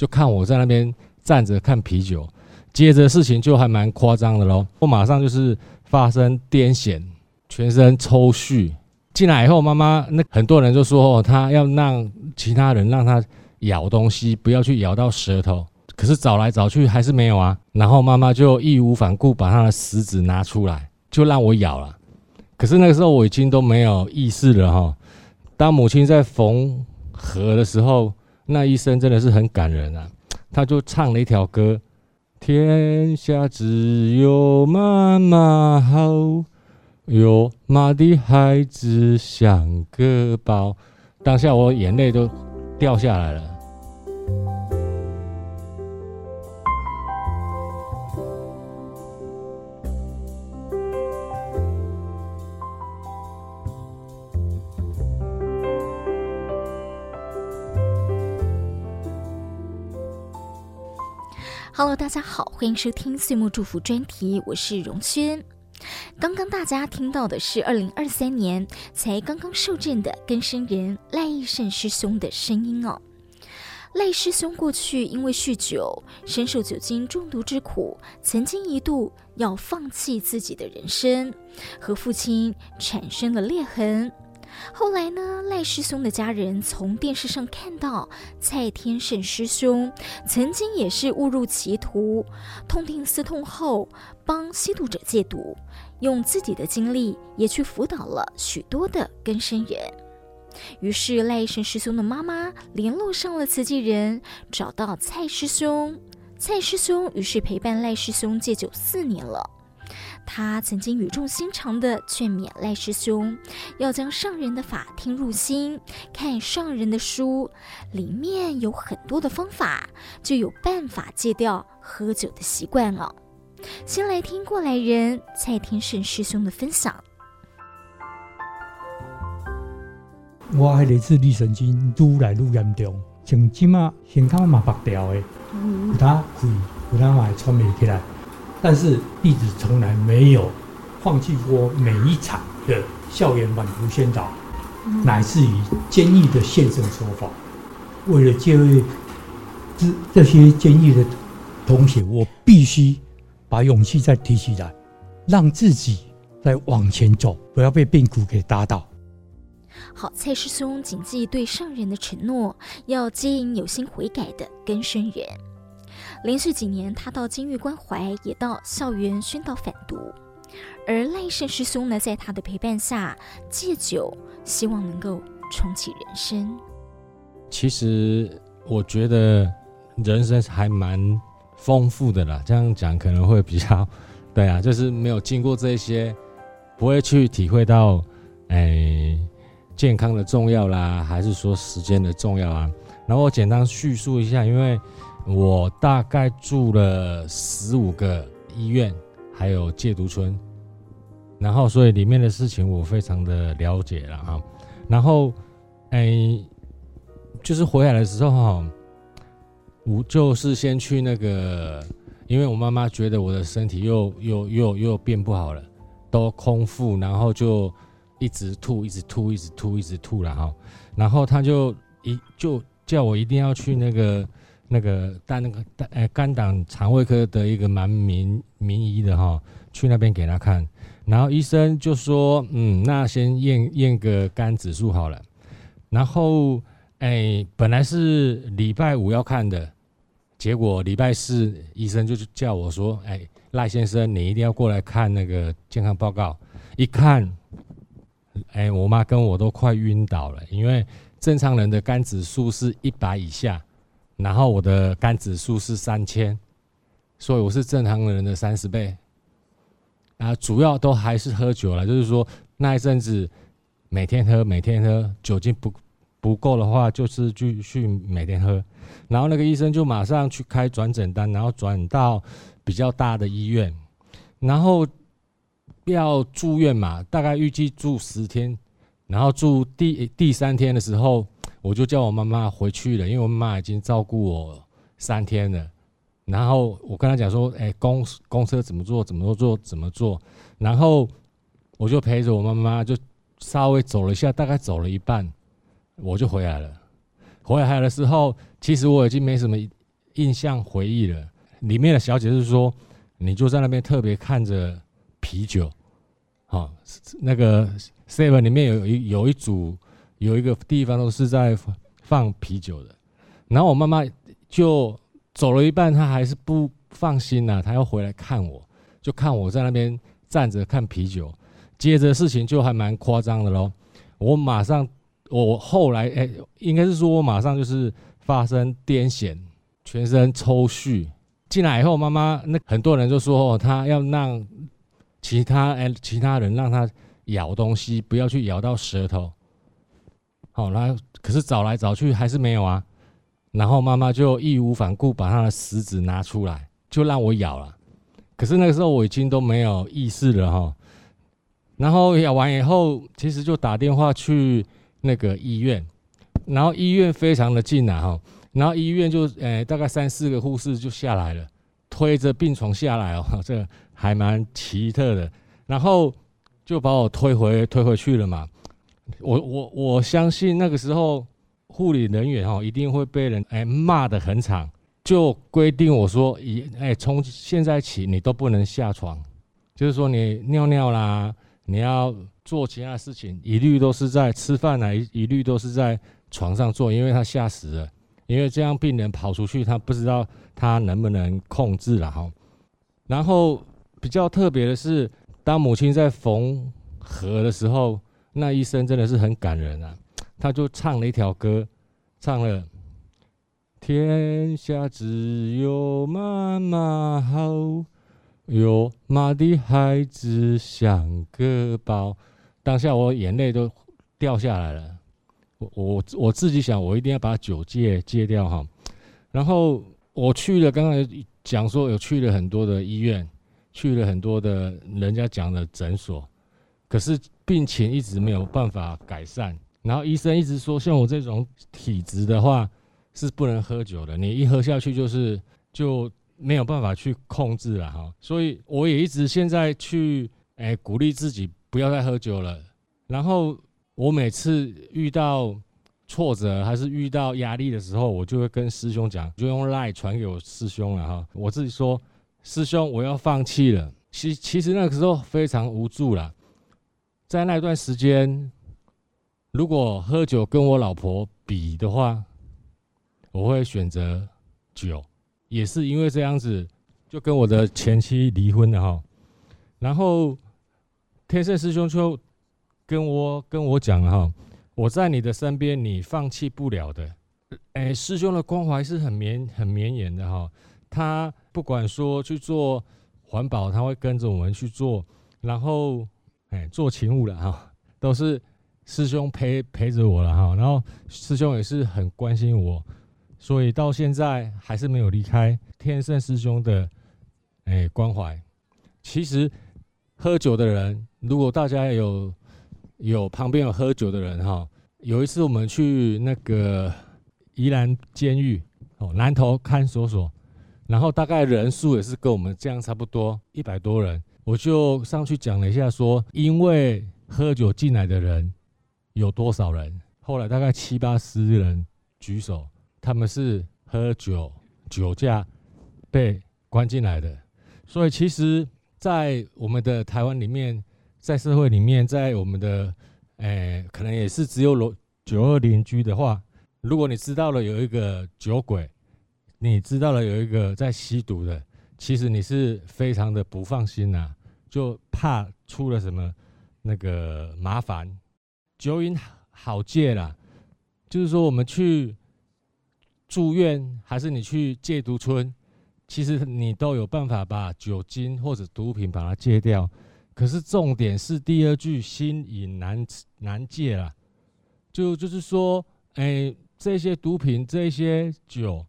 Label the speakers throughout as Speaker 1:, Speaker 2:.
Speaker 1: 就看我在那边站着看啤酒。接着事情就还蛮夸张的喽，我马上就是发生癫痫，全身抽搐。进来以后，妈妈那很多人就说哦，他要让其他人让他咬东西，不要去咬到舌头。可是找来找去还是没有啊。然后妈妈就义无反顾把他的食指拿出来，就让我咬了。可是那个时候我已经都没有意识了哈。当母亲在缝合的时候，那一生真的是很感人啊，他就唱了一条歌。天下只有妈妈好，有妈的孩子像个宝。当下我眼泪都掉下来了。
Speaker 2: Hello，大家好，欢迎收听岁末祝福专题，我是荣轩。刚刚大家听到的是二零二三年才刚刚受证的更生人赖义胜师兄的声音哦。赖师兄过去因为酗酒，深受酒精中毒之苦，曾经一度要放弃自己的人生，和父亲产生了裂痕。后来呢，赖师兄的家人从电视上看到蔡天胜师兄曾经也是误入歧途，痛定思痛后帮吸毒者戒毒，用自己的经历也去辅导了许多的根生人。于是赖义胜师兄的妈妈联络上了慈济人，找到蔡师兄，蔡师兄于是陪伴赖师兄戒酒四年了。他曾经语重心长地劝勉赖师兄，要将上人的法听入心，看上人的书，里面有很多的方法，就有办法戒掉喝酒的习惯了。先来听过来人蔡天胜师兄的分享。
Speaker 3: 我还类似自律神经愈来愈严重，像今嘛胸口嘛白掉的，有他气，有他嘛喘不起来。但是弟子从来没有放弃过每一场的校园反毒宣导，乃至于监狱的现身说法。为了这位这这些监狱的同学，我必须把勇气再提起来，让自己再往前走，不要被病苦给打倒。
Speaker 2: 好，蔡师兄谨记对上人的承诺，要接引有心悔改的根生人。连续几年，他到监狱关怀，也到校园宣导反毒。而赖胜师兄呢，在他的陪伴下戒酒，希望能够重启人生。
Speaker 1: 其实我觉得人生还蛮丰富的啦，这样讲可能会比较 对啊，就是没有经过这些，不会去体会到哎健康的重要啦，还是说时间的重要啊。然后我简单叙述一下，因为。我大概住了十五个医院，还有戒毒村，然后所以里面的事情我非常的了解了哈。然后，哎，就是回来的时候哈，我就是先去那个，因为我妈妈觉得我的身体又又又又变不好了，都空腹，然后就一直吐，一直吐，一直吐，一直吐了哈。然后她就一就叫我一定要去那个。那个带那个肝呃肝胆肠胃科的一个蛮名名医的哈，去那边给他看，然后医生就说，嗯，那先验验个肝指数好了。然后哎，本来是礼拜五要看的，结果礼拜四医生就叫我说，哎，赖先生你一定要过来看那个健康报告。一看，哎，我妈跟我都快晕倒了，因为正常人的肝指数是一百以下。然后我的肝指数是三千，所以我是正常人的三十倍。啊，主要都还是喝酒了，就是说那一阵子每天喝，每天喝，酒精不不够的话，就是继续每天喝。然后那个医生就马上去开转诊单，然后转到比较大的医院，然后要住院嘛，大概预计住十天，然后住第第三天的时候。我就叫我妈妈回去了，因为我妈妈已经照顾我三天了。然后我跟她讲说：“哎，公公车怎么坐？怎么坐？怎么坐？”然后我就陪着我妈妈，就稍微走了一下，大概走了一半，我就回来了。回来的时候，其实我已经没什么印象回忆了。里面的小姐是说，你就在那边特别看着啤酒，好，那个 seven 里面有一有一组有一个地方都是在放啤酒的。然后我妈妈就走了一半，她还是不放心呐、她要回来看我，就看我在那边站着看啤酒。接着事情就还蛮夸张的喽，我马上，我后来哎，应该是说我马上就是发生癫痫，全身抽搐。进来以后，妈妈那很多人就说哦，他要让其他哎其他人让他咬东西，不要去咬到舌头。好，然后可是找来找去还是没有啊，然后妈妈就义无反顾把他的食指拿出来，就让我咬了。可是那个时候我已经都没有意识了哈。然后咬完以后，其实就打电话去那个医院，然后医院非常的近啊哈，然后医院就诶大概三四个护士就下来了，推着病床下来哦，这还蛮奇特的，然后就把我推回推回去了嘛。我我我相信那个时候护理人员哦一定会被人诶骂得很惨，就规定我说一诶从现在起你都不能下床，就是说你尿尿啦。你要做其他事情，一律都是在吃饭呢，一律都是在床上做，因为他吓死了，因为这样病人跑出去，他不知道他能不能控制了哈。然后比较特别的是，当母亲在缝合的时候，那医生真的是很感人啊，他就唱了一条歌，唱了“天下只有妈妈好”。有妈的孩子像个宝，当下我眼泪都掉下来了。我我我自己想，我一定要把酒戒戒掉哈。然后我去了，刚刚讲说有去了很多的医院，去了很多的人家讲的诊所，可是病情一直没有办法改善。然后医生一直说，像我这种体质的话是不能喝酒的，你一喝下去就是就。没有办法去控制了哈，所以我也一直现在去诶鼓励自己不要再喝酒了。然后我每次遇到挫折还是遇到压力的时候，我就会跟师兄讲，就用 LINE 传给我师兄了哈。我自己说，师兄我要放弃了。其其实那个时候非常无助了，在那段时间，如果喝酒跟我老婆比的话，我会选择酒。也是因为这样子，就跟我的前妻离婚了哈。然后天胜师兄就跟我跟我讲哈，我在你的身边，你放弃不了的。哎，师兄的关怀是很绵很绵延的哈。他不管说去做环保，他会跟着我们去做。然后哎，做勤务了哈，都是师兄陪陪着我了哈。然后师兄也是很关心我。所以到现在还是没有离开天胜师兄的诶关怀。其实喝酒的人，如果大家有有旁边有喝酒的人哈，有一次我们去那个宜兰监狱哦南投看守所，然后大概人数也是跟我们这样差不多一百多人，我就上去讲了一下说，因为喝酒进来的人有多少人，后来大概七八十人举手。他们是喝酒酒驾被关进来的，所以其实，在我们的台湾里面，在社会里面，在我们的诶、可能也是只有楼九二邻居的话，如果你知道了有一个酒鬼，你知道了有一个在吸毒的，其实你是非常的不放心呐、就怕出了什么那个麻烦。酒瘾好戒啦，就是说我们去。住院还是你去戒毒村，其实你都有办法把酒精或者毒品把它戒掉。可是重点是第二句“心瘾难难戒”了，就就是说，哎、这些毒品、这些酒，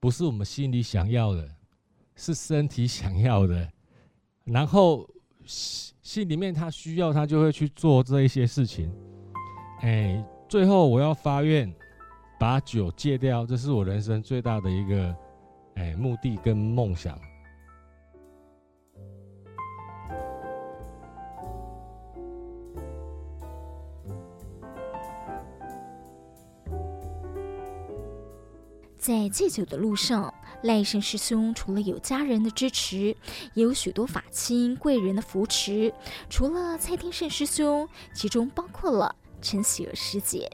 Speaker 1: 不是我们心里想要的，是身体想要的。然后心心里面他需要，他就会去做这一些事情。哎、最后我要发愿。把酒戒掉，这是我人生最大的一个，哎，目的跟梦想。
Speaker 2: 在戒酒的路上，赖胜师兄除了有家人的支持，也有许多法亲贵人的扶持。除了蔡天胜师兄，其中包括了陈喜儿师姐。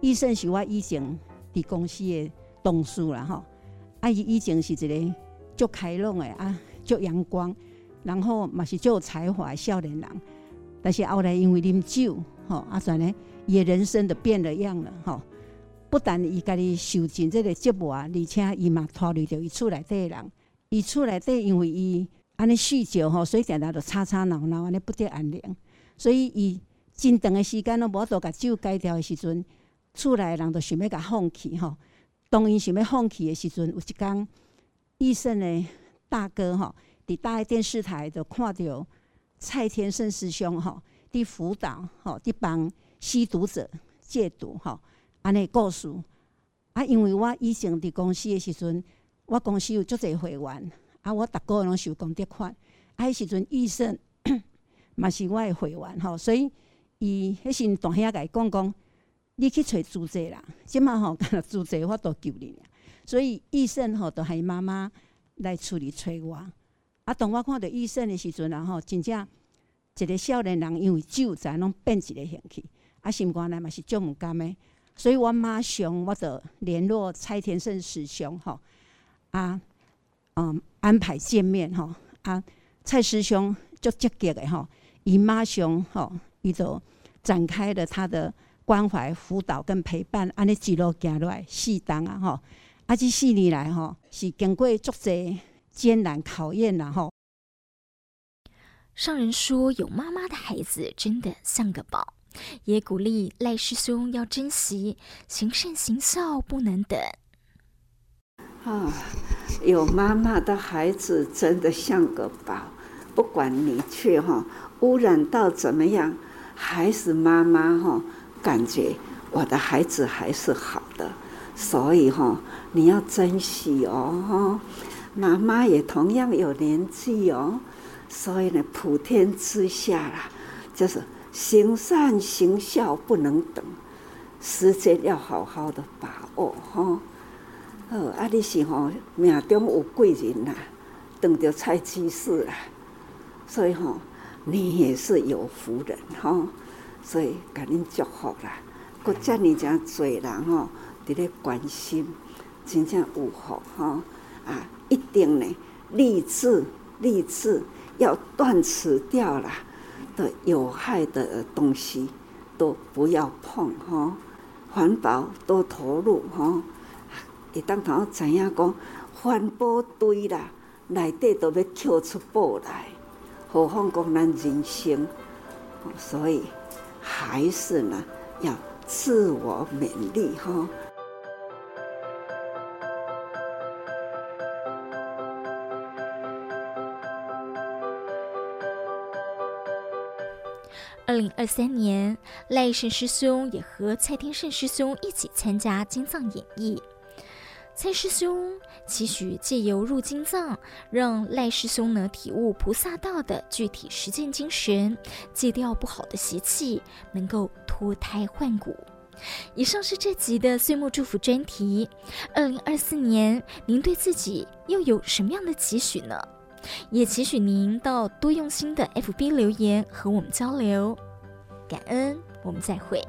Speaker 4: 医生是我以前伫公司的同事啦，吼，啊，伊以前是一个足开朗的啊，足阳光，然后嘛是足有才华的少年人。但是后来因为啉酒，吼，啊，算呢，伊的人生都变了样了，吼。不但伊家己受尽这个折磨，而且伊嘛拖累着伊厝内底人。伊厝内底因为伊安尼酗酒吼，所以常常就吵吵闹闹，安尼不得安宁。所以伊真长的时间拢无法度甲酒戒掉的时阵，厝内人都想要甲放弃吼。当伊想要放弃的时阵，有一工，医生的大哥吼，伫大爱电视台就看到蔡天胜师兄吼，伫辅导吼，伫帮吸毒者戒毒吼。安尼故事啊，因为我以前伫公司诶时阵，我公司有足侪会员啊，我逐个月拢收功德款。啊，迄时阵医生 嘛是我诶会员吼，所以伊迄时大兄甲伊讲讲，你去找主治啦，即马吼，主治我都救你。所以医生吼，都系妈妈来处理催我。啊，当我看到医生诶时阵，然后真正一个少年人因为酒才拢变一个兴趣，啊，心肝内嘛是足毋甘诶。所以我马上我就联络蔡天胜师兄吼，啊，嗯，安排见面吼，啊，蔡师兄就积极的吼，伊马上吼，伊就展开了他的关怀辅导跟陪伴，安尼一路行落来四当啊吼，啊，这四年来吼是经过足侪艰难考验啦吼。
Speaker 2: 上人说，有妈妈的孩子真的像个宝。也鼓励赖师兄要珍惜，行善行孝不能等。
Speaker 5: 啊，有妈妈的孩子真的像个宝，不管你去哈污染到怎么样，还是妈妈哈感觉我的孩子还是好的，所以哈你要珍惜哦哈。妈妈也同样有年纪哦，所以呢普天之下啦，就是。行善行孝不能等，时间要好好的把握哈。哦，啊，你是吼命中有贵人呐，等着蔡居士啦，所以吼你也是有福人哈。所以赶紧祝福啦，国家你讲嘴人吼，伫咧关心，真正有福哈啊！一定呢，立志立志要断除掉啦。的有害的东西都不要碰哈，环保多投入哈。一当头知影讲环保堆啦，内底都要捡出宝来，何况讲咱人生，所以还是呢要自我勉励哈。
Speaker 2: 零二三年，赖胜师兄也和蔡天胜师兄一起参加经藏演绎。蔡师兄期许借由入经藏，让赖师兄能体悟菩萨道的具体实践精神，戒掉不好的习气，能够脱胎换骨。以上是这集的岁末祝福专题。二零二四年，您对自己又有什么样的期许呢？也期许您到多用心的 FB 留言和我们交流，感恩，我们再会。